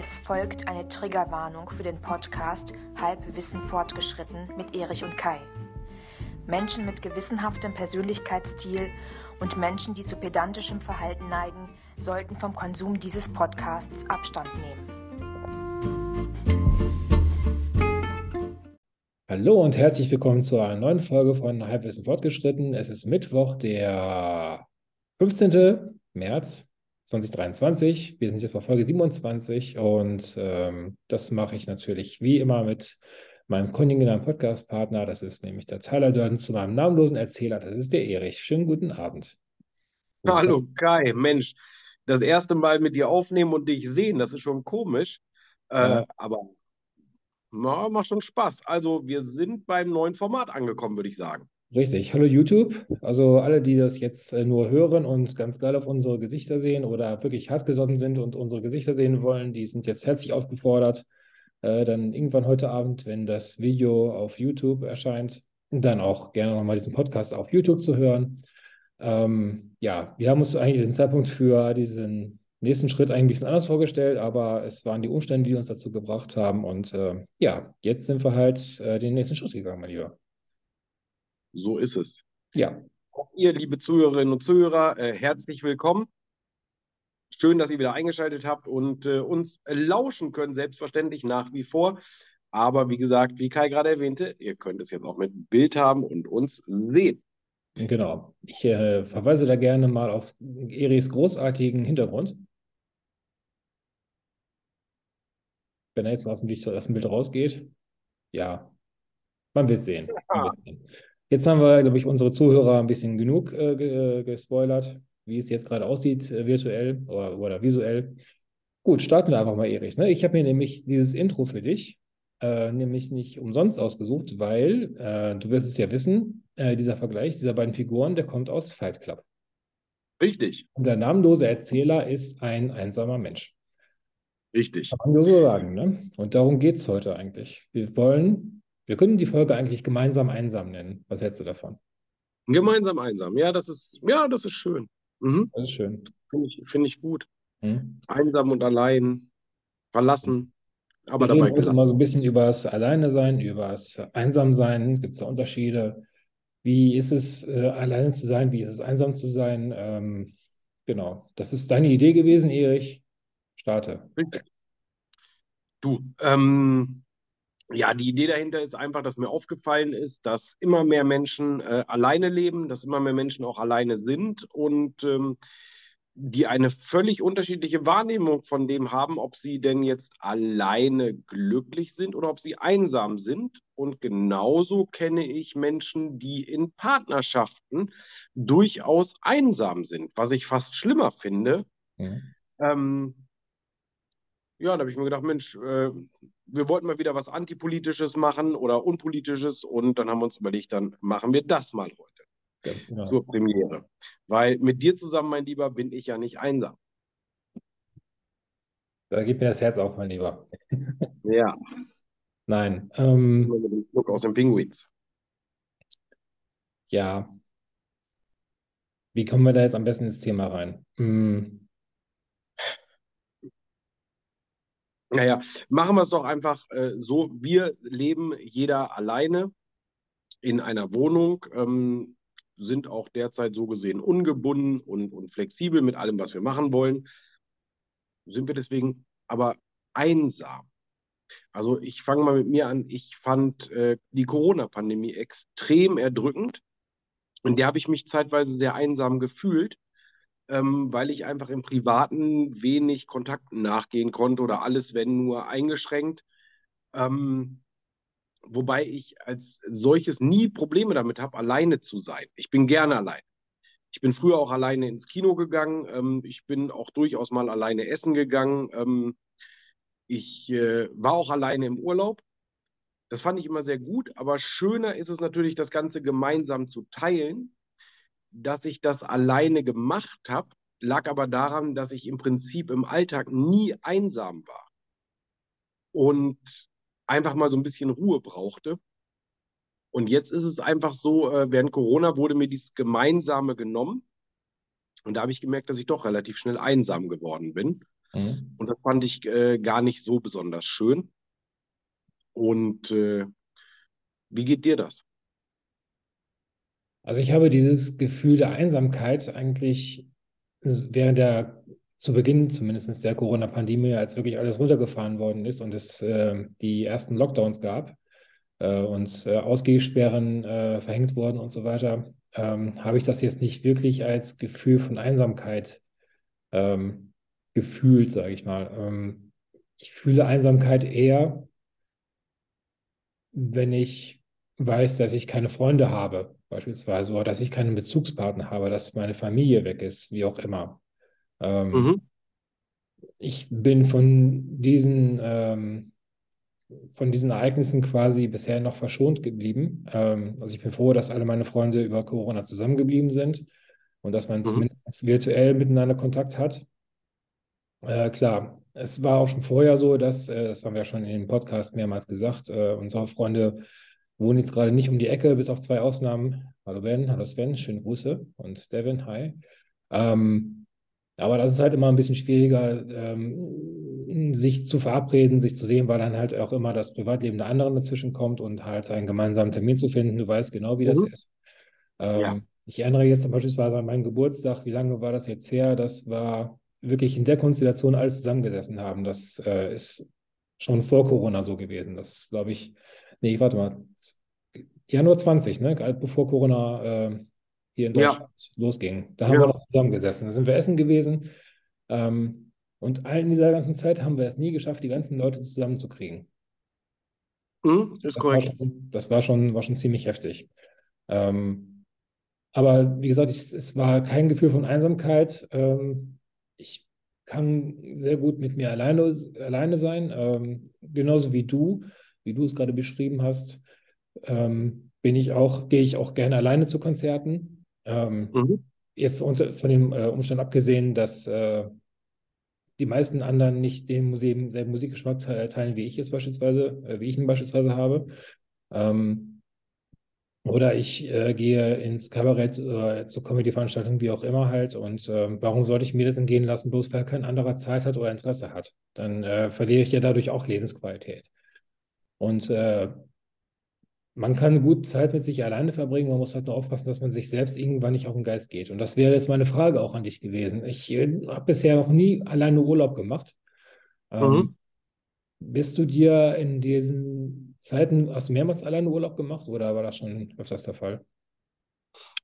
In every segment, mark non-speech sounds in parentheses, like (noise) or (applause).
Es folgt eine Triggerwarnung für den Podcast Halbwissen fortgeschritten mit Erich und Kai. Menschen mit gewissenhaftem Persönlichkeitsstil und Menschen, die zu pedantischem Verhalten neigen, sollten vom Konsum dieses Podcasts Abstand nehmen. Hallo und herzlich willkommen zu einer neuen Folge von Halbwissen fortgeschritten. Es ist Mittwoch, der 15. März 2023. Wir sind jetzt bei Folge 27 und ähm, das mache ich natürlich wie immer mit meinem konjunktiven Podcast-Partner. Das ist nämlich der Tyler Durden zu meinem namenlosen Erzähler. Das ist der Erich. Schönen guten Abend. Guten Hallo Kai, Mensch, das erste Mal mit dir aufnehmen und dich sehen, das ist schon komisch. Äh, ja. aber na, macht schon Spaß. Also wir sind beim neuen Format angekommen, würde ich sagen. Richtig. Hallo YouTube. Also alle, die das jetzt äh, nur hören und ganz geil auf unsere Gesichter sehen oder wirklich hartgesotten sind und unsere Gesichter sehen wollen, die sind jetzt herzlich aufgefordert, äh, dann irgendwann heute Abend, wenn das Video auf YouTube erscheint, dann auch gerne nochmal diesen Podcast auf YouTube zu hören. Ähm, ja, wir haben uns eigentlich den Zeitpunkt für diesen nächsten Schritt eigentlich ein bisschen anders vorgestellt, aber es waren die Umstände, die uns dazu gebracht haben. Und äh, ja, jetzt sind wir halt äh, den nächsten Schritt gegangen, mein Lieber. So ist es. Ja. Auch ihr, liebe Zuhörerinnen und Zuhörer, äh, herzlich willkommen. Schön, dass ihr wieder eingeschaltet habt und äh, uns lauschen können, selbstverständlich nach wie vor. Aber wie gesagt, wie Kai gerade erwähnte, ihr könnt es jetzt auch mit Bild haben und uns sehen. Genau. Ich äh, verweise da gerne mal auf Eris großartigen Hintergrund. Wenn er jetzt mal aus dem, Bild rausgeht. Ja, man wird sehen. Man wird sehen. Jetzt haben wir, glaube ich, unsere Zuhörer ein bisschen genug äh, gespoilert, wie es jetzt gerade aussieht, äh, virtuell oder, oder, visuell. Gut, starten wir einfach mal, Erich. Ne? Ich habe mir nämlich dieses Intro für dich äh, nämlich nicht umsonst ausgesucht, weil äh, du wirst es ja wissen, äh, dieser Vergleich dieser beiden Figuren, der kommt aus Fight Club. Richtig. Und der namenlose Erzähler ist ein einsamer Mensch. Richtig. Kann man nur so sagen. Ne? Und darum geht es heute eigentlich. Wir wollen wir können die Folge eigentlich gemeinsam einsam nennen. Was hältst du davon? Gemeinsam einsam, ja, das ist, ja, das ist schön. Mhm. Das ist schön. Finde ich, find ich gut. Mhm. Einsam und allein, verlassen, aber Wir dabei. heute mal so ein bisschen über das Alleine sein, über das Einsamsein. Gibt es da Unterschiede? Wie ist es, äh, alleine zu sein? Wie ist es, einsam zu sein? Ähm, genau. Das ist deine Idee gewesen, Erich. Starte. Du, ähm, ja, die Idee dahinter ist einfach, dass mir aufgefallen ist, dass immer mehr Menschen äh, alleine leben, dass immer mehr Menschen auch alleine sind und ähm, die eine völlig unterschiedliche Wahrnehmung von dem haben, ob sie denn jetzt alleine glücklich sind oder ob sie einsam sind. Und genauso kenne ich Menschen, die in Partnerschaften durchaus einsam sind, was ich fast schlimmer finde. Ja, ähm, ja da habe ich mir gedacht, Mensch, äh, wir wollten mal wieder was Antipolitisches machen oder Unpolitisches und dann haben wir uns überlegt, dann machen wir das mal heute. Ganz genau. Zur Premiere. Weil mit dir zusammen, mein Lieber, bin ich ja nicht einsam. Da geht mir das Herz auf, mein Lieber. (laughs) Ja. Nein. Ähm, Look aus den Pinguins. Ja. Wie kommen wir da jetzt am besten ins Thema rein? Hm. Naja, machen wir es doch einfach äh, so. Wir leben jeder alleine in einer Wohnung, ähm, sind auch derzeit so gesehen ungebunden und, und flexibel mit allem, was wir machen wollen. Sind wir deswegen aber einsam. Also ich fange mal mit mir an. Ich fand äh, die Corona-Pandemie extrem erdrückend. In der habe ich mich zeitweise sehr einsam gefühlt ähm, weil ich einfach im Privaten wenig Kontakten nachgehen konnte oder alles, wenn nur eingeschränkt. Ähm, wobei ich als solches nie Probleme damit habe, alleine zu sein. Ich bin gerne allein. Ich bin früher auch alleine ins Kino gegangen. Ähm, ich bin auch durchaus mal alleine essen gegangen. Ähm, ich äh, war auch alleine im Urlaub. Das fand ich immer sehr gut, aber schöner ist es natürlich, das Ganze gemeinsam zu teilen dass ich das alleine gemacht habe, lag aber daran, dass ich im Prinzip im Alltag nie einsam war und einfach mal so ein bisschen Ruhe brauchte. Und jetzt ist es einfach so, äh, während Corona wurde mir dieses Gemeinsame genommen. Und da habe ich gemerkt, dass ich doch relativ schnell einsam geworden bin. Mhm. Und das fand ich äh, gar nicht so besonders schön. Und äh, wie geht dir das? Also ich habe dieses Gefühl der Einsamkeit eigentlich während der, zu Beginn zumindest der Corona-Pandemie, als wirklich alles runtergefahren worden ist und es äh, die ersten Lockdowns gab äh, und äh, Ausgehsperren äh, verhängt wurden und so weiter, ähm, habe ich das jetzt nicht wirklich als Gefühl von Einsamkeit ähm, gefühlt, sage ich mal. Ähm, ich fühle Einsamkeit eher, wenn ich weiß, dass ich keine Freunde habe, beispielsweise, oder dass ich keinen Bezugspartner habe, dass meine Familie weg ist, wie auch immer. Ähm, mhm. Ich bin von diesen, ähm, von diesen Ereignissen quasi bisher noch verschont geblieben. Ähm, also ich bin froh, dass alle meine Freunde über Corona zusammengeblieben sind und dass man mhm. zumindest virtuell miteinander Kontakt hat. Äh, klar, es war auch schon vorher so, dass, äh, das haben wir ja schon in dem Podcast mehrmals gesagt, äh, unsere Freunde wohnen jetzt gerade nicht um die Ecke, bis auf zwei Ausnahmen. Hallo Ben, hallo Sven, schöne Grüße und Devin, hi. Ähm, aber das ist halt immer ein bisschen schwieriger, ähm, sich zu verabreden, sich zu sehen, weil dann halt auch immer das Privatleben der anderen dazwischen kommt und halt einen gemeinsamen Termin zu finden. Du weißt genau, wie mhm. das ist. Ähm, ja. Ich erinnere jetzt beispielsweise an meinen Geburtstag. Wie lange war das jetzt her? Das war wirklich in der Konstellation alle zusammengesessen haben. Das äh, ist schon vor Corona so gewesen. Das glaube ich, nee, warte mal, Januar 20, ne? bevor Corona äh, hier in Deutschland ja. losging. Da haben ja. wir noch zusammengesessen. Da sind wir essen gewesen. Ähm, und in dieser ganzen Zeit haben wir es nie geschafft, die ganzen Leute zusammenzukriegen. Mhm, das, das, war schon, das war schon, war schon ziemlich heftig. Ähm, aber wie gesagt, ich, es war kein Gefühl von Einsamkeit. Ähm, ich kann sehr gut mit mir alleine, alleine sein, ähm, genauso wie du, wie du es gerade beschrieben hast. Ähm, bin ich auch, gehe ich auch gerne alleine zu Konzerten. Ähm, mhm. Jetzt unter, von dem äh, Umstand abgesehen, dass äh, die meisten anderen nicht den Museen selben Musikgeschmack teilen, wie ich es beispielsweise, äh, wie ich ihn beispielsweise habe. Ähm, oder ich äh, gehe ins Kabarett oder zur Comedy-Veranstaltung, wie auch immer halt. Und äh, warum sollte ich mir das entgehen lassen, bloß weil kein anderer Zeit hat oder Interesse hat? Dann äh, verliere ich ja dadurch auch Lebensqualität. Und äh, man kann gut Zeit mit sich alleine verbringen. Man muss halt nur aufpassen, dass man sich selbst irgendwann nicht auf den Geist geht. Und das wäre jetzt meine Frage auch an dich gewesen. Ich äh, habe bisher noch nie alleine Urlaub gemacht. Ähm, mhm. Bist du dir in diesen Zeiten, hast du mehrmals alleine Urlaub gemacht oder war das schon öfters der Fall?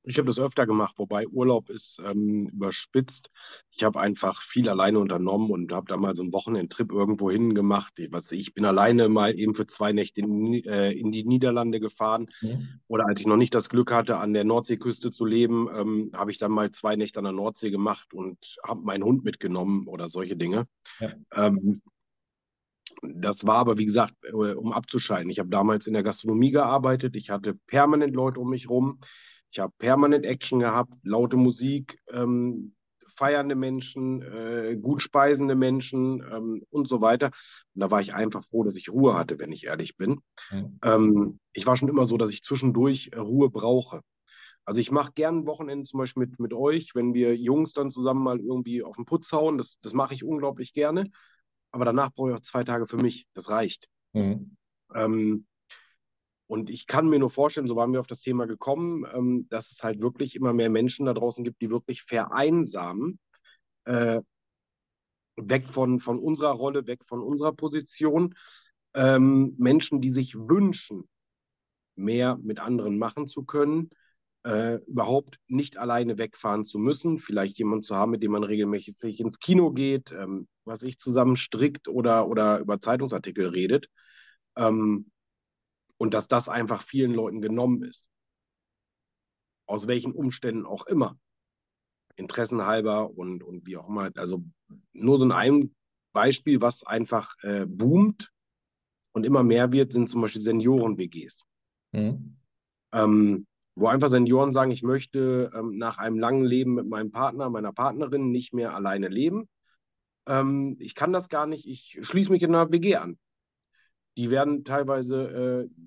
Ich habe das öfter gemacht, wobei Urlaub ist ähm, überspitzt. Ich habe einfach viel alleine unternommen und habe da mal so einen Wochenendtrip irgendwo hin gemacht. Ich, was, ich bin alleine mal eben für zwei Nächte in, äh, in die Niederlande gefahren. Mhm. Oder als ich noch nicht das Glück hatte, an der Nordseeküste zu leben, ähm, habe ich dann mal zwei Nächte an der Nordsee gemacht und habe meinen Hund mitgenommen oder solche Dinge. Ja. Ähm, das war aber, wie gesagt, äh, um abzuschalten. Ich habe damals in der Gastronomie gearbeitet. Ich hatte permanent Leute um mich rum. Ich habe permanent Action gehabt, laute Musik, ähm, feiernde Menschen, äh, gut speisende Menschen ähm, und so weiter. Und da war ich einfach froh, dass ich Ruhe hatte, wenn ich ehrlich bin. Mhm. Ähm, ich war schon immer so, dass ich zwischendurch äh, Ruhe brauche. Also ich mache gern Wochenende zum Beispiel mit, mit euch, wenn wir Jungs dann zusammen mal irgendwie auf den Putz hauen. Das, das mache ich unglaublich gerne aber danach brauche ich auch zwei Tage für mich. Das reicht. Mhm. Ähm, und ich kann mir nur vorstellen, so waren wir auf das Thema gekommen, ähm, dass es halt wirklich immer mehr Menschen da draußen gibt, die wirklich vereinsamen, äh, weg von, von unserer Rolle, weg von unserer Position. Ähm, Menschen, die sich wünschen, mehr mit anderen machen zu können, äh, überhaupt nicht alleine wegfahren zu müssen, vielleicht jemanden zu haben, mit dem man regelmäßig ins Kino geht, ähm, was ich zusammen strickt oder, oder über Zeitungsartikel redet. Ähm, und dass das einfach vielen Leuten genommen ist. Aus welchen Umständen auch immer. Interessenhalber und, und wie auch immer. Also nur so ein Beispiel, was einfach äh, boomt und immer mehr wird, sind zum Beispiel Senioren-WGs. Mhm. Ähm, wo einfach Senioren sagen, ich möchte ähm, nach einem langen Leben mit meinem Partner, meiner Partnerin nicht mehr alleine leben. Ähm, ich kann das gar nicht, ich schließe mich in einer WG an. Die werden teilweise äh,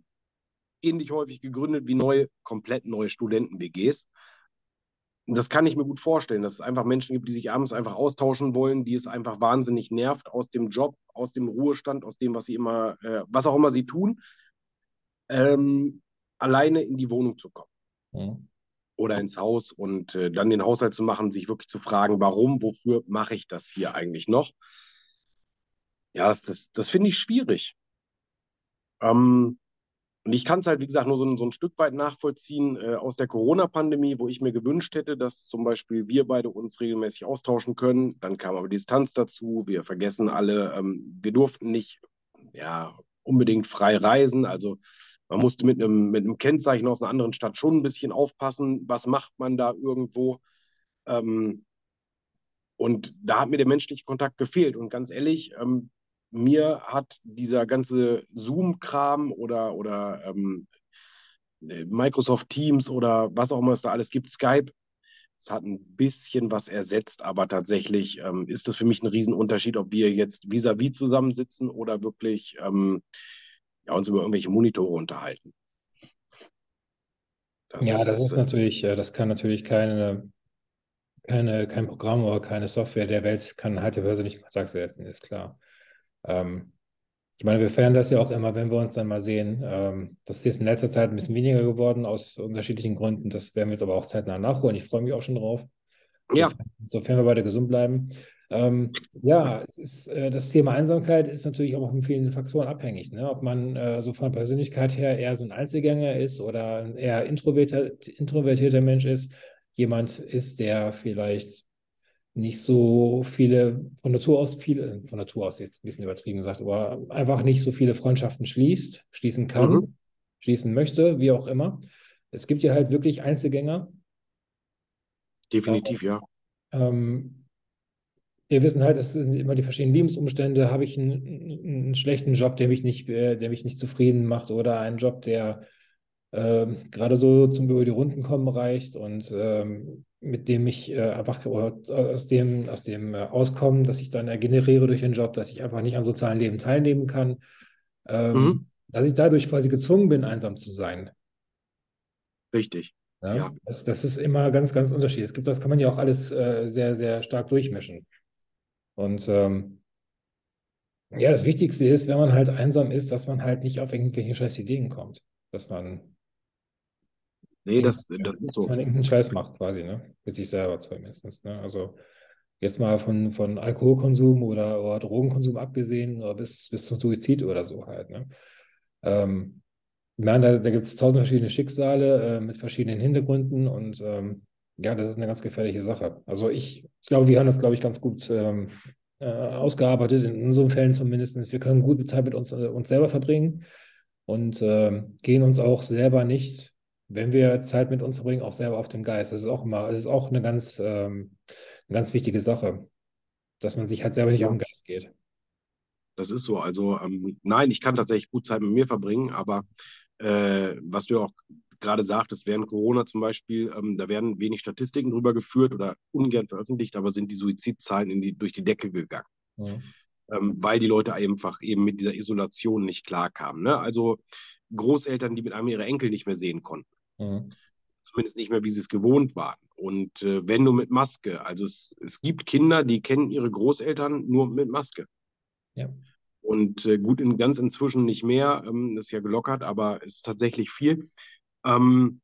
ähnlich häufig gegründet wie neue, komplett neue Studenten-WGs. das kann ich mir gut vorstellen, dass es einfach Menschen gibt, die sich abends einfach austauschen wollen, die es einfach wahnsinnig nervt aus dem Job, aus dem Ruhestand, aus dem, was sie immer, äh, was auch immer sie tun, ähm, alleine in die Wohnung zu kommen. Mhm. Oder ins Haus und äh, dann den Haushalt zu machen, sich wirklich zu fragen, warum, wofür mache ich das hier eigentlich noch? Ja, das, das, das finde ich schwierig. Ähm, und ich kann es halt, wie gesagt, nur so, so ein Stück weit nachvollziehen äh, aus der Corona-Pandemie, wo ich mir gewünscht hätte, dass zum Beispiel wir beide uns regelmäßig austauschen können. Dann kam aber Distanz dazu. Wir vergessen alle, ähm, wir durften nicht ja, unbedingt frei reisen. Also man musste mit einem, mit einem Kennzeichen aus einer anderen Stadt schon ein bisschen aufpassen, was macht man da irgendwo. Ähm, und da hat mir der menschliche Kontakt gefehlt. Und ganz ehrlich, ähm, mir hat dieser ganze Zoom-Kram oder, oder ähm, Microsoft Teams oder was auch immer es da alles gibt, Skype, es hat ein bisschen was ersetzt, aber tatsächlich ähm, ist das für mich ein Riesenunterschied, ob wir jetzt vis-à-vis -vis zusammensitzen oder wirklich ähm, ja, uns über irgendwelche Monitore unterhalten. Das ja, ist, das ist äh, natürlich, äh, das kann natürlich keine, keine, kein Programm oder keine Software der Welt kann halt der persönlichen Kontakt setzen, ist klar. Ähm, ich meine, wir feiern das ja auch immer, wenn wir uns dann mal sehen. Ähm, das ist jetzt in letzter Zeit ein bisschen weniger geworden aus unterschiedlichen Gründen. Das werden wir jetzt aber auch zeitnah nachholen. Ich freue mich auch schon drauf. Ja. Sofern, sofern wir beide gesund bleiben. Ähm, ja, ist, äh, das Thema Einsamkeit ist natürlich auch von vielen Faktoren abhängig. Ne? Ob man äh, so von Persönlichkeit her eher so ein Einzelgänger ist oder ein eher introvertierter, introvertierter Mensch ist. Jemand ist, der vielleicht nicht so viele, von Natur aus viele, von Natur aus jetzt ein bisschen übertrieben gesagt, aber einfach nicht so viele Freundschaften schließt, schließen kann, mhm. schließen möchte, wie auch immer. Es gibt ja halt wirklich Einzelgänger. Definitiv, ja. Ähm, wir wissen halt, es sind immer die verschiedenen Lebensumstände. Habe ich einen, einen schlechten Job, der mich nicht, äh, der mich nicht zufrieden macht, oder einen Job, der äh, gerade so zum über die Runden kommen reicht und ähm, mit dem ich äh, einfach aus dem, aus dem äh, Auskommen, das ich dann äh, generiere durch den Job, dass ich einfach nicht am sozialen Leben teilnehmen kann, ähm, mhm. dass ich dadurch quasi gezwungen bin, einsam zu sein. Richtig. Ja, ja. Das, das, ist immer ganz, ganz unterschiedlich. Es gibt, das kann man ja auch alles äh, sehr, sehr stark durchmischen. Und ähm, ja, das Wichtigste ist, wenn man halt einsam ist, dass man halt nicht auf irgendwelche scheiß Ideen kommt. Dass man Nee, das, das ist so. Dass man irgendeinen Scheiß macht quasi, ne? Mit sich selber zumindest. Ne? Also jetzt mal von, von Alkoholkonsum oder, oder Drogenkonsum abgesehen, oder bis, bis zum Suizid oder so halt. Ne? Ähm, ich meine, da, da gibt es tausend verschiedene Schicksale äh, mit verschiedenen Hintergründen und ähm, ja, das ist eine ganz gefährliche Sache. Also ich, ich glaube, wir haben das, glaube ich, ganz gut ähm, äh, ausgearbeitet, in so Fällen zumindest. Wir können gute Zeit mit uns, äh, uns selber verbringen und äh, gehen uns auch selber nicht wenn wir Zeit mit uns verbringen, auch selber auf dem Geist. Das ist auch immer, es ist auch eine ganz, ähm, eine ganz wichtige Sache, dass man sich halt selber nicht ja. auf den Geist geht. Das ist so. Also ähm, nein, ich kann tatsächlich gut Zeit mit mir verbringen, aber äh, was du auch gerade sagtest, während Corona zum Beispiel, ähm, da werden wenig Statistiken drüber geführt oder ungern veröffentlicht, aber sind die Suizidzahlen die, durch die Decke gegangen. Ja. Ähm, weil die Leute einfach eben mit dieser Isolation nicht klarkamen. Ne? Also Großeltern, die mit einem ihre Enkel nicht mehr sehen konnten. Mhm. Zumindest nicht mehr, wie sie es gewohnt waren. Und äh, wenn du mit Maske, also es, es gibt Kinder, die kennen ihre Großeltern nur mit Maske. Ja. Und äh, gut, in, ganz inzwischen nicht mehr, ähm, ist ja gelockert, aber es ist tatsächlich viel. Ähm,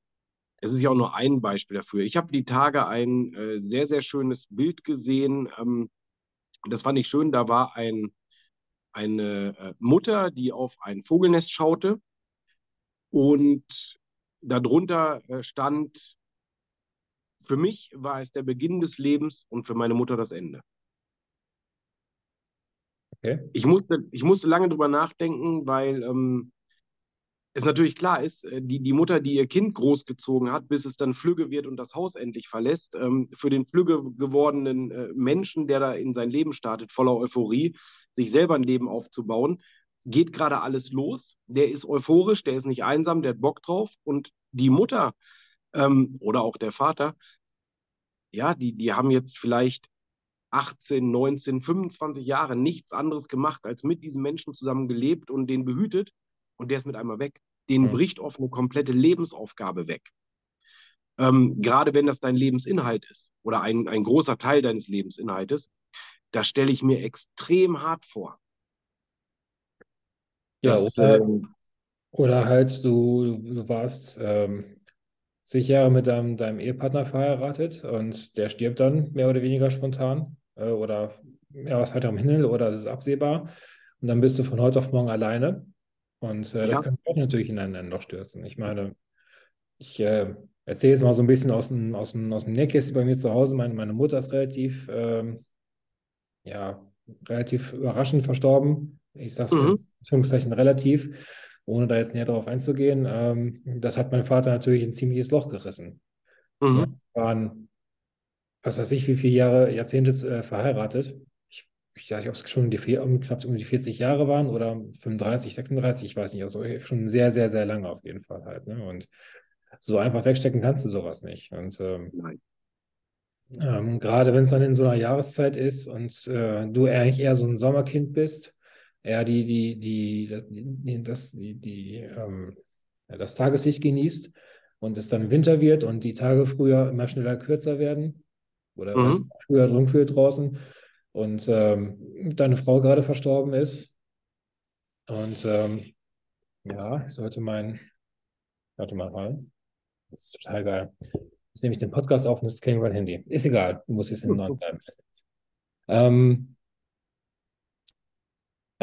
es ist ja auch nur ein Beispiel dafür. Ich habe die Tage ein äh, sehr, sehr schönes Bild gesehen. Ähm, das fand ich schön. Da war ein, eine äh, Mutter, die auf ein Vogelnest schaute und darunter äh, stand, für mich war es der Beginn des Lebens und für meine Mutter das Ende. Okay. Ich, musste, ich musste lange drüber nachdenken, weil ähm, es natürlich klar ist, äh, die, die Mutter, die ihr Kind großgezogen hat, bis es dann flügge wird und das Haus endlich verlässt, ähm, für den flügge gewordenen äh, Menschen, der da in sein Leben startet, voller Euphorie, sich selber ein Leben aufzubauen, geht gerade alles los. Der ist euphorisch, der ist nicht einsam, der hat Bock drauf. Und die Mutter ähm, oder auch der Vater, ja, die, die haben jetzt vielleicht 18, 19, 25 Jahre nichts anderes gemacht, als mit diesen Menschen zusammen gelebt und den behütet. Und der ist mit einmal weg. Den mhm. bricht oft eine komplette Lebensaufgabe weg. ähm, gerade wenn das dein Lebensinhalt ist oder ein, ein großer Teil deines Lebensinhaltes, da stelle ich mir extrem hart vor. Ja, Das, oder, ähm, oder halt du, du warst ähm, zig Jahre mit deinem, deinem Ehepartner verheiratet und der stirbt dann mehr oder weniger spontan äh, oder ja, was halt am Himmel oder es ist absehbar und dann bist du von heute auf morgen alleine und äh, das ja, kann auch natürlich in ein, ein Loch stürzen. Ich meine, ich äh, erzähle jetzt mal so ein bisschen aus dem, aus dem, aus dem Nähkästchen bei mir zu Hause. Meine, meine Mutter ist relativ, ähm, ja, relativ überraschend verstorben. Ich sage es in mhm, Anführungszeichen relativ, ohne da jetzt näher darauf einzugehen. Ähm, das hat mein Vater natürlich ein ziemliches Loch gerissen. Mhm, wir waren, was weiß ich, wie viele Jahre, Jahrzehnte äh, verheiratet. Ich, ich weiß nicht, ob es schon die, vier- um, knapp um die 40 Jahre waren oder 35, 36, ich weiß nicht. Also schon sehr, sehr, sehr lange auf jeden Fall halt. Ne? Und so einfach wegstecken kannst du sowas nicht. Und ähm, nein, ähm, gerade wenn es dann in so einer Jahreszeit ist und äh, du eigentlich eher so ein Sommerkind bist, eher die, die, die, das, die, das, die, ähm, das Tageslicht genießt und es dann Winter wird und die Tage früher immer schneller kürzer werden oder es mhm, früher dunkel wird draußen und ähm, deine Frau gerade verstorben ist und ähm, ja, ich sollte mein, warte mal rein, das ist total geil. Jetzt nehme ich den Podcast auf und das klingt mein Handy. Ist egal, du musst jetzt in Norden bleiben. (laughs) Ähm,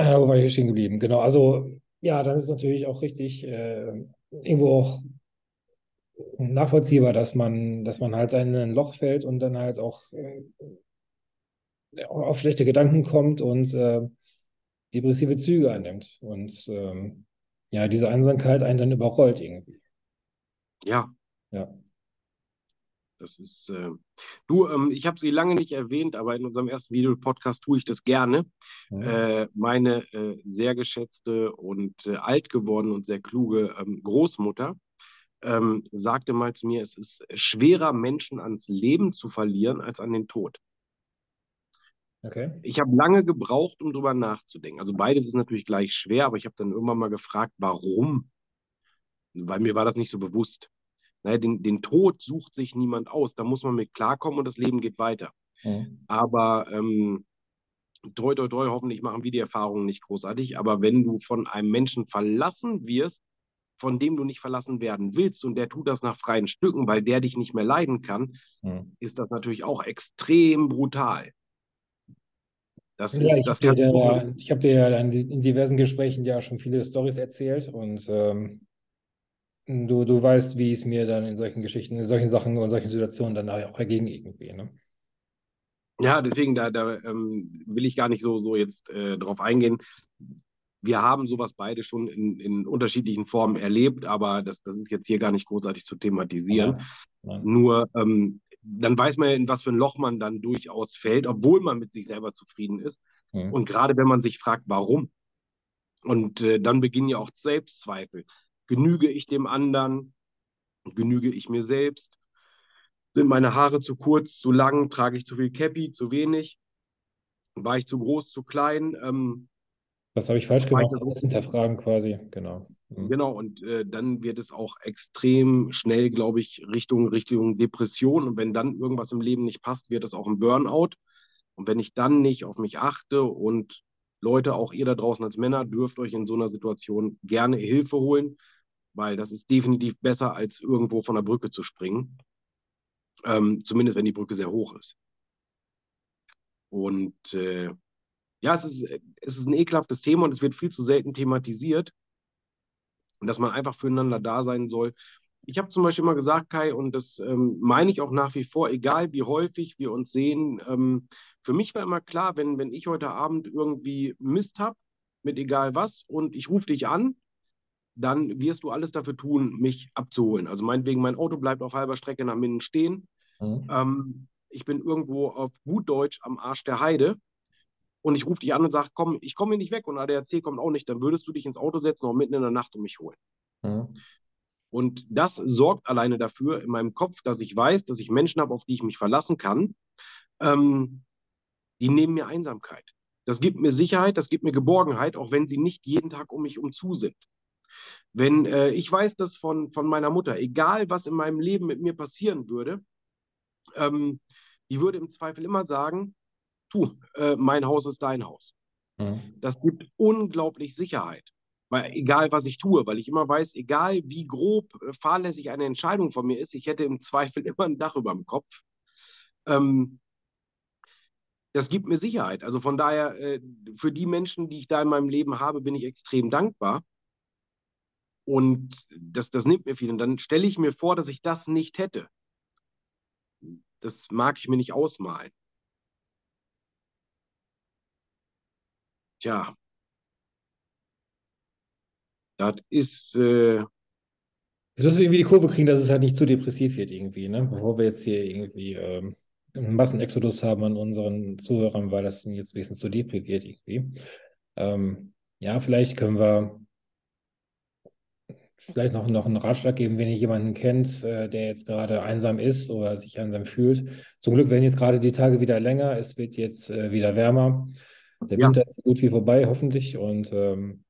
äh, wo war ich stehen geblieben? Genau, also ja, dann ist es natürlich auch richtig äh, irgendwo auch nachvollziehbar, dass man, dass man halt in ein Loch fällt und dann halt auch äh, auf schlechte Gedanken kommt und äh, depressive Züge annimmt und ähm, ja, diese Einsamkeit einen dann überrollt irgendwie. ja, Ja. Das ist, äh, du, ähm, ich habe sie lange nicht erwähnt, aber in unserem ersten Videopodcast tue ich das gerne. Mhm. Äh, meine äh, sehr geschätzte und äh, alt gewordene und sehr kluge ähm, Großmutter ähm, sagte mal zu mir, es ist schwerer, Menschen ans Leben zu verlieren, als an den Tod. Okay. Ich habe lange gebraucht, um drüber nachzudenken. Also beides ist natürlich gleich schwer, aber ich habe dann irgendwann mal gefragt, warum? Weil mir war das nicht so bewusst. Naja, den, den Tod sucht sich niemand aus. Da muss man mit klarkommen und das Leben geht weiter. Mhm. Aber ähm, toi, toi, toi, hoffentlich machen wir die Erfahrungen nicht großartig. Aber wenn du von einem Menschen verlassen wirst, von dem du nicht verlassen werden willst und der tut das nach freien Stücken, weil der dich nicht mehr leiden kann, Mhm. ist das natürlich auch extrem brutal. Das Ja, ist, ich habe das dir, hab dir in, diversen Gesprächen ja schon viele Storys erzählt und ähm, du, du weißt, wie es mir dann in solchen Geschichten, in solchen Sachen und solchen Situationen dann auch erging irgendwie. Ne? ja, deswegen, da, da ähm, will ich gar nicht so, so jetzt äh, drauf eingehen. Wir haben sowas beide schon in, in unterschiedlichen Formen erlebt, aber das, das ist jetzt hier gar nicht großartig zu thematisieren. Nein, nein. Nur ähm, dann weiß man ja, in was für ein Loch man dann durchaus fällt, obwohl man mit sich selber zufrieden ist. Mhm. Und gerade wenn man sich fragt, warum. Und äh, dann beginnen ja auch Selbstzweifel. Genüge ich dem anderen? Genüge ich mir selbst? Sind meine Haare zu kurz, zu lang? Trage ich zu viel Cappy, zu wenig? War ich zu groß, zu klein? Ähm, Was habe ich falsch gemacht? das Das hinterfragen quasi, genau. Mhm. Genau, und äh, dann wird es auch extrem schnell, glaube ich, Richtung, Richtung Depression. Und wenn dann irgendwas im Leben nicht passt, wird es auch ein Burnout. Und wenn ich dann nicht auf mich achte und Leute, auch ihr da draußen als Männer, dürft euch in so einer Situation gerne Hilfe holen, weil das ist definitiv besser, als irgendwo von der Brücke zu springen. Ähm, zumindest wenn die Brücke sehr hoch ist. Und äh, ja, es ist, es ist ein ekelhaftes Thema und es wird viel zu selten thematisiert und dass man einfach füreinander da sein soll. Ich habe zum Beispiel immer gesagt, Kai, und das ähm, meine ich auch nach wie vor, egal wie häufig wir uns sehen, ähm, für mich war immer klar, wenn, wenn ich heute Abend irgendwie Mist habe, mit egal was, und ich rufe dich an, dann wirst du alles dafür tun, mich abzuholen. Also meinetwegen, mein Auto bleibt auf halber Strecke nach Minden stehen. Mhm. Ähm, ich bin irgendwo auf gut Deutsch am Arsch der Heide und ich rufe dich an und sage, komm, ich komme hier nicht weg und ADAC kommt auch nicht, dann würdest du dich ins Auto setzen und mitten in der Nacht um mich holen. Mhm. Und das sorgt alleine dafür in meinem Kopf, dass ich weiß, dass ich Menschen habe, auf die ich mich verlassen kann. Ähm, die nehmen mir Einsamkeit. Das gibt mir Sicherheit, das gibt mir Geborgenheit, auch wenn sie nicht jeden Tag um mich umzu sind. Wenn äh, ich weiß das von, von meiner Mutter, egal was in meinem Leben mit mir passieren würde, ähm, die würde im Zweifel immer sagen, tu, äh, mein Haus ist dein Haus. Mhm. Das gibt unglaublich Sicherheit. Weil, egal was ich tue, weil ich immer weiß, egal wie grob äh, fahrlässig eine Entscheidung von mir ist, ich hätte im Zweifel (laughs) immer ein Dach über dem Kopf. Ähm, das gibt mir Sicherheit. Also von daher, äh, für die Menschen, die ich da in meinem Leben habe, bin ich extrem dankbar. Und das, das nimmt mir viel. Und dann stelle ich mir vor, dass ich das nicht hätte. Das mag ich mir nicht ausmalen. Tja, das ist. Äh, Jetzt müssen wir irgendwie die Kurve kriegen, dass es halt nicht zu depressiv wird irgendwie, ne? Bevor wir jetzt hier irgendwie ähm, einen Massenexodus haben an unseren Zuhörern, weil das jetzt wenigstens zu depriviert irgendwie. Ähm, ja, vielleicht können wir vielleicht noch, noch einen Ratschlag geben, wenn ihr jemanden kennt, äh, der jetzt gerade einsam ist oder sich einsam fühlt. Zum Glück werden jetzt gerade die Tage wieder länger, es wird jetzt äh, wieder wärmer. Der ja. Winter ist so gut wie vorbei, hoffentlich. Und, ähm,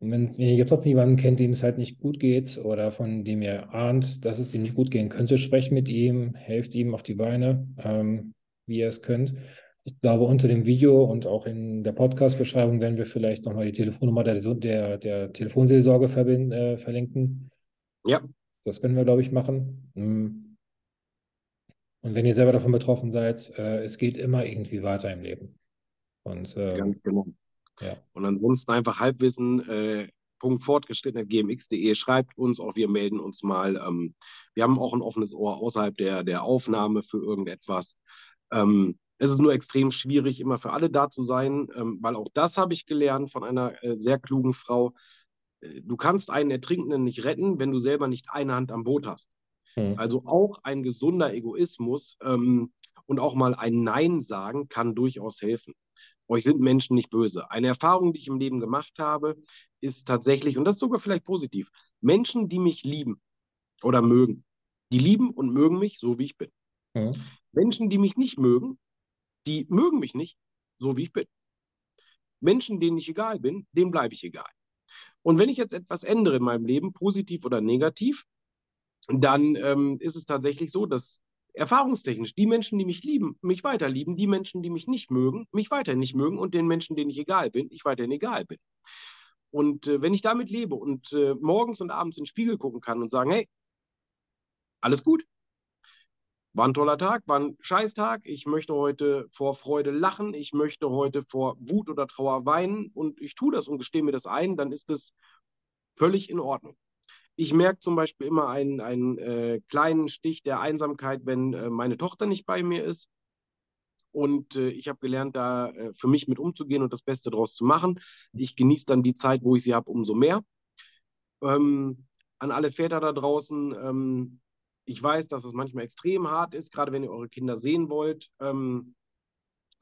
wenn, wenn ihr trotzdem jemanden kennt, dem es halt nicht gut geht oder von dem ihr ahnt, dass es ihm nicht gut gehen könnte, sprecht mit ihm, helft ihm auf die Beine, ähm, wie ihr es könnt. Ich glaube, unter dem Video und auch in der Podcast-Beschreibung werden wir vielleicht nochmal die Telefonnummer der, der, der Telefonseelsorge äh, verlinken. Ja. Das können wir, glaube ich, machen. Hm. Und wenn ihr selber davon betroffen seid, äh, es geht immer irgendwie weiter im Leben. Und, äh, Ganz genau. Ja. Und ansonsten einfach Halbwissen, äh, Punkt fortgeschritten gmx.de, schreibt uns auch, wir melden uns mal. Ähm, wir haben auch ein offenes Ohr außerhalb der, der Aufnahme für irgendetwas. Ähm, es ist nur extrem schwierig, immer für alle da zu sein, ähm, weil auch das habe ich gelernt von einer äh, sehr klugen Frau. Äh, du kannst einen Ertrinkenden nicht retten, wenn du selber nicht eine Hand am Boot hast. Mhm. Also auch ein gesunder Egoismus ähm, und auch mal ein Nein sagen kann durchaus helfen. Euch sind Menschen nicht böse. Eine Erfahrung, die ich im Leben gemacht habe, ist tatsächlich, und das ist sogar vielleicht positiv, Menschen, die mich lieben oder mögen, die lieben und mögen mich so, wie ich bin. Mhm. Menschen, die mich nicht mögen, die mögen mich nicht, so wie ich bin. Menschen, denen ich egal bin, denen bleibe ich egal. Und wenn ich jetzt etwas ändere in meinem Leben, positiv oder negativ, dann ähm, ist es tatsächlich so, dass erfahrungstechnisch die Menschen, die mich lieben, mich weiter lieben, die Menschen, die mich nicht mögen, mich weiter nicht mögen und den Menschen, denen ich egal bin, ich weiterhin egal bin. Und äh, wenn ich damit lebe und äh, morgens und abends in den Spiegel gucken kann und sagen, hey, alles gut, war ein toller Tag, war ein Scheißtag. Ich möchte heute vor Freude lachen. Ich möchte heute vor Wut oder Trauer weinen und ich tue das und gestehe mir das ein, dann ist es völlig in Ordnung. Ich merke zum Beispiel immer einen, einen äh, kleinen Stich der Einsamkeit, wenn äh, meine Tochter nicht bei mir ist. Und äh, ich habe gelernt, da äh, für mich mit umzugehen und das Beste daraus zu machen. Ich genieße dann die Zeit, wo ich sie habe, umso mehr. Ähm, an alle Väter da draußen, ähm, ich weiß, dass es manchmal extrem hart ist, gerade wenn ihr eure Kinder sehen wollt, ähm,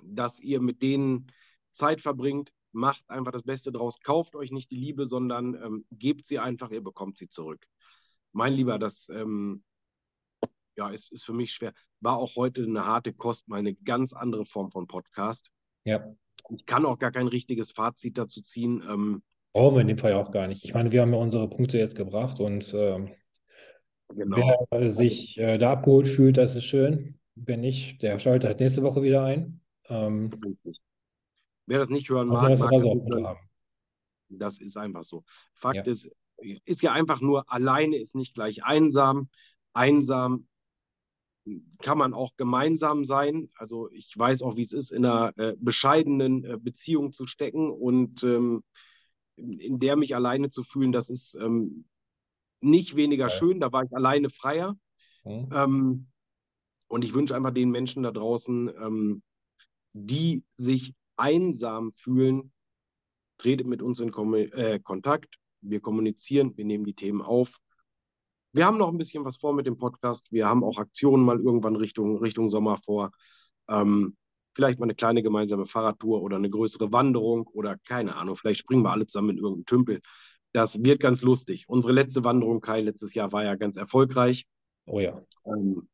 dass ihr mit denen Zeit verbringt. Macht einfach das Beste draus. Kauft euch nicht die Liebe, sondern ähm, gebt sie einfach, ihr bekommt sie zurück. Mein Lieber, das ähm, ja, ist, ist für mich schwer. War auch heute eine harte Kost, mal eine ganz andere Form von Podcast. Ja. Ich kann auch gar kein richtiges Fazit dazu ziehen. Ähm, Brauchen wir in dem Fall auch gar nicht. Ich meine, wir haben ja unsere Punkte jetzt gebracht und äh, Genau. Wer sich äh, da abgeholt fühlt, das ist schön. Wenn nicht, der schaltet halt nächste Woche wieder ein. Ähm, Wer das nicht hören mag, mag das, haben. das ist einfach so. Fakt ja. ist, ist ja einfach nur, alleine ist nicht gleich einsam. Einsam kann man auch gemeinsam sein. Also ich weiß auch, wie es ist, in einer äh, bescheidenen äh, Beziehung zu stecken und ähm, in der mich alleine zu fühlen, das ist ähm, nicht weniger ja. schön, da war ich alleine freier. Mhm. Ähm, und ich wünsche einfach den Menschen da draußen, ähm, die sich einsam fühlen, tretet mit uns in Kom äh, Kontakt. Wir kommunizieren, wir nehmen die Themen auf. Wir haben noch ein bisschen was vor mit dem Podcast. Wir haben auch Aktionen mal irgendwann Richtung, Richtung Sommer vor. Ähm, vielleicht mal eine kleine gemeinsame Fahrradtour oder eine größere Wanderung oder keine Ahnung, vielleicht springen wir alle zusammen in irgendeinen Tümpel. Das wird ganz lustig. Unsere letzte Wanderung, Kai, letztes Jahr war ja ganz erfolgreich. Oh ja. Ähm,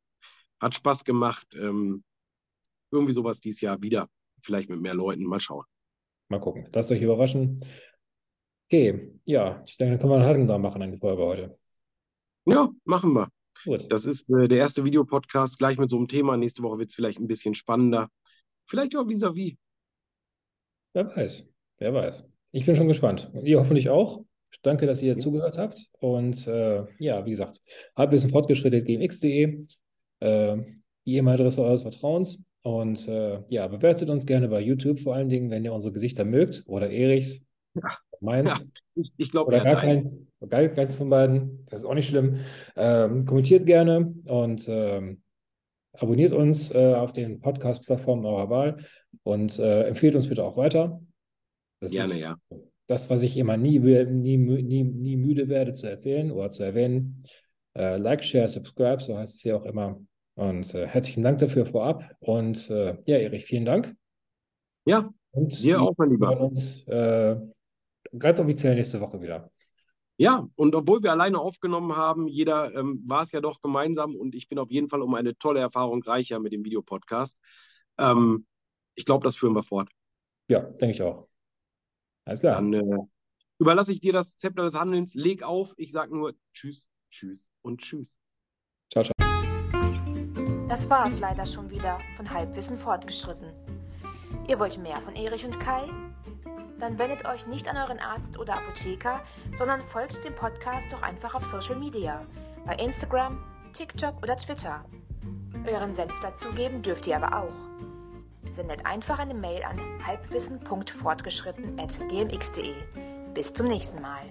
hat Spaß gemacht. Ähm, irgendwie sowas dieses Jahr wieder. Vielleicht mit mehr Leuten. Mal schauen. Mal gucken. Lasst euch überraschen. Okay, ja, ich denke, dann können wir einen Haken da machen an die Folge heute. Ja, machen wir. Gut. Das ist äh, der erste Videopodcast gleich mit so einem Thema. Nächste Woche wird es vielleicht ein bisschen spannender. Vielleicht auch vis-à-vis. Wer weiß, wer weiß. Ich bin schon gespannt. Und ihr hoffentlich auch. Danke, dass ihr zugehört habt. Und äh, ja, wie gesagt, Halbwissen fortgeschritten gmx.de, äh, die E-Mail-Adresse eures Vertrauens. Und äh, ja, bewertet uns gerne bei YouTube, vor allen Dingen, wenn ihr unsere Gesichter mögt oder Erichs, Ja. meins. Ja, ich, ich glaube, Oder er gar keins, gar keins von beiden. Das ist auch nicht schlimm. Ähm, kommentiert gerne und ähm, abonniert uns äh, auf den Podcast-Plattformen eurer Wahl und äh, empfehlt uns bitte auch weiter. Das Gerne, ist ja. Das, was ich immer nie, nie, nie, nie, müde werde zu erzählen oder zu erwähnen. Äh, like, share, subscribe, so heißt es hier auch immer. Und äh, herzlichen Dank dafür vorab. Und äh, ja, Erich, vielen Dank. Ja, Und dir auch, mein wir Lieber. hören uns äh, ganz offiziell nächste Woche wieder. Ja, und obwohl wir alleine aufgenommen haben, jeder ähm, war es ja doch gemeinsam und ich bin auf jeden Fall um eine tolle Erfahrung reicher mit dem Videopodcast. Ähm, ich glaube, das führen wir fort. Ja, denke ich auch. Alles klar. Dann äh, überlasse ich dir das Zepter des Handelns. Leg auf. Ich sage nur Tschüss, Tschüss und Tschüss. Ciao, ciao. Das war es leider schon wieder von Halbwissen fortgeschritten. Ihr wollt mehr von Erich und Kai? Dann wendet euch nicht an euren Arzt oder Apotheker, sondern folgt dem Podcast doch einfach auf Social Media, bei Instagram, TikTok oder Twitter. Euren Senf dazugeben dürft ihr aber auch. Sendet einfach eine Mail an halbwissen.fortgeschritten.gmx.de. Bis zum nächsten Mal.